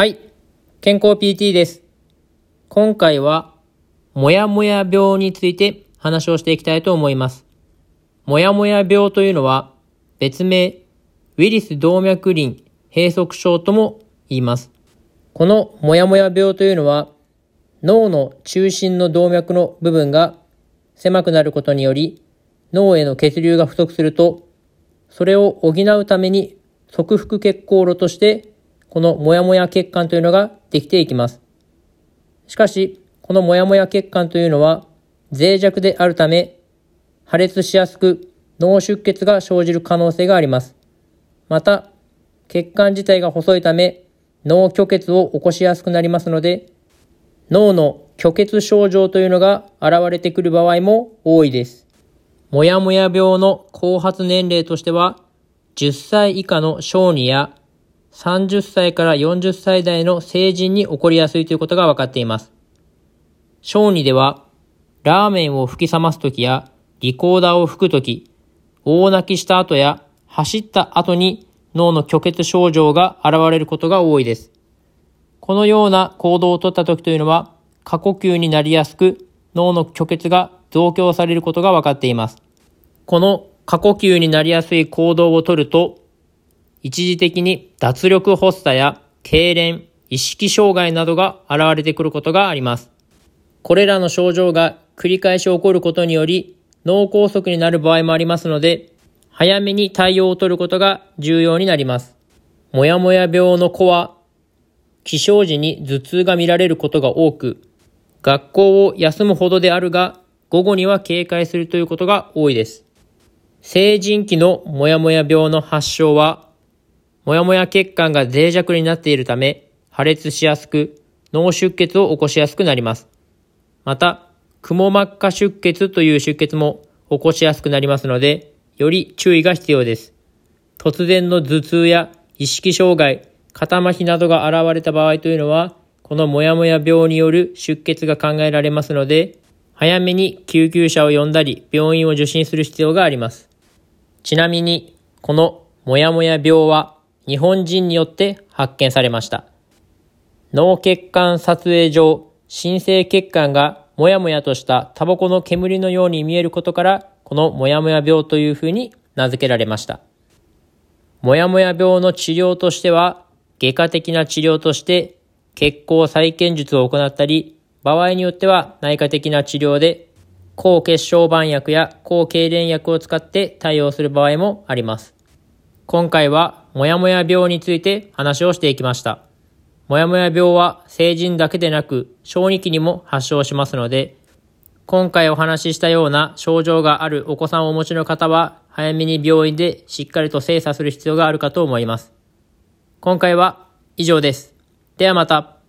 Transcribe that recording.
はい。健康 PT です。今回は、もやもや病について話をしていきたいと思います。もやもや病というのは、別名、ウィリス動脈輪閉塞症とも言います。このもやもや病というのは、脳の中心の動脈の部分が狭くなることにより、脳への血流が不足すると、それを補うために側腹血行路として、このもやもや血管というのができていきます。しかし、このもやもや血管というのは脆弱であるため、破裂しやすく脳出血が生じる可能性があります。また、血管自体が細いため、脳虚血を起こしやすくなりますので、脳の虚血症状というのが現れてくる場合も多いです。もやもや病の後発年齢としては、10歳以下の小児や30歳から40歳代の成人に起こりやすいということが分かっています。小児では、ラーメンを吹き冷ますときや、リコーダーを吹くとき、大泣きした後や走った後に脳の虚血症状が現れることが多いです。このような行動をとったときというのは、過呼吸になりやすく、脳の虚血が増強されることが分かっています。この過呼吸になりやすい行動をとると、一時的に脱力発作や痙攣、意識障害などが現れてくることがあります。これらの症状が繰り返し起こることにより脳梗塞になる場合もありますので、早めに対応を取ることが重要になります。もやもや病の子は、起床時に頭痛が見られることが多く、学校を休むほどであるが、午後には警戒するということが多いです。成人期のもやもや病の発症は、もやもや血管が脆弱になっているため、破裂しやすく、脳出血を起こしやすくなります。また、くも膜下出血という出血も起こしやすくなりますので、より注意が必要です。突然の頭痛や意識障害、肩麻痺などが現れた場合というのは、このもやもや病による出血が考えられますので、早めに救急車を呼んだり、病院を受診する必要があります。ちなみに、このもやもや病は日本人によって発見されました。脳血管撮影上、新生血管がもやもやとしたタバコの煙のように見えることから、このもやもや病というふうに名付けられました。もやもや病の治療としては、外科的な治療として血行再建術を行ったり、場合によっては内科的な治療で抗血小板薬や抗痙攣薬を使って対応する場合もあります。今回はもやもや病について話をしていきました。もやもや病は成人だけでなく小児期にも発症しますので、今回お話ししたような症状があるお子さんをお持ちの方は早めに病院でしっかりと精査する必要があるかと思います。今回は以上です。ではまた。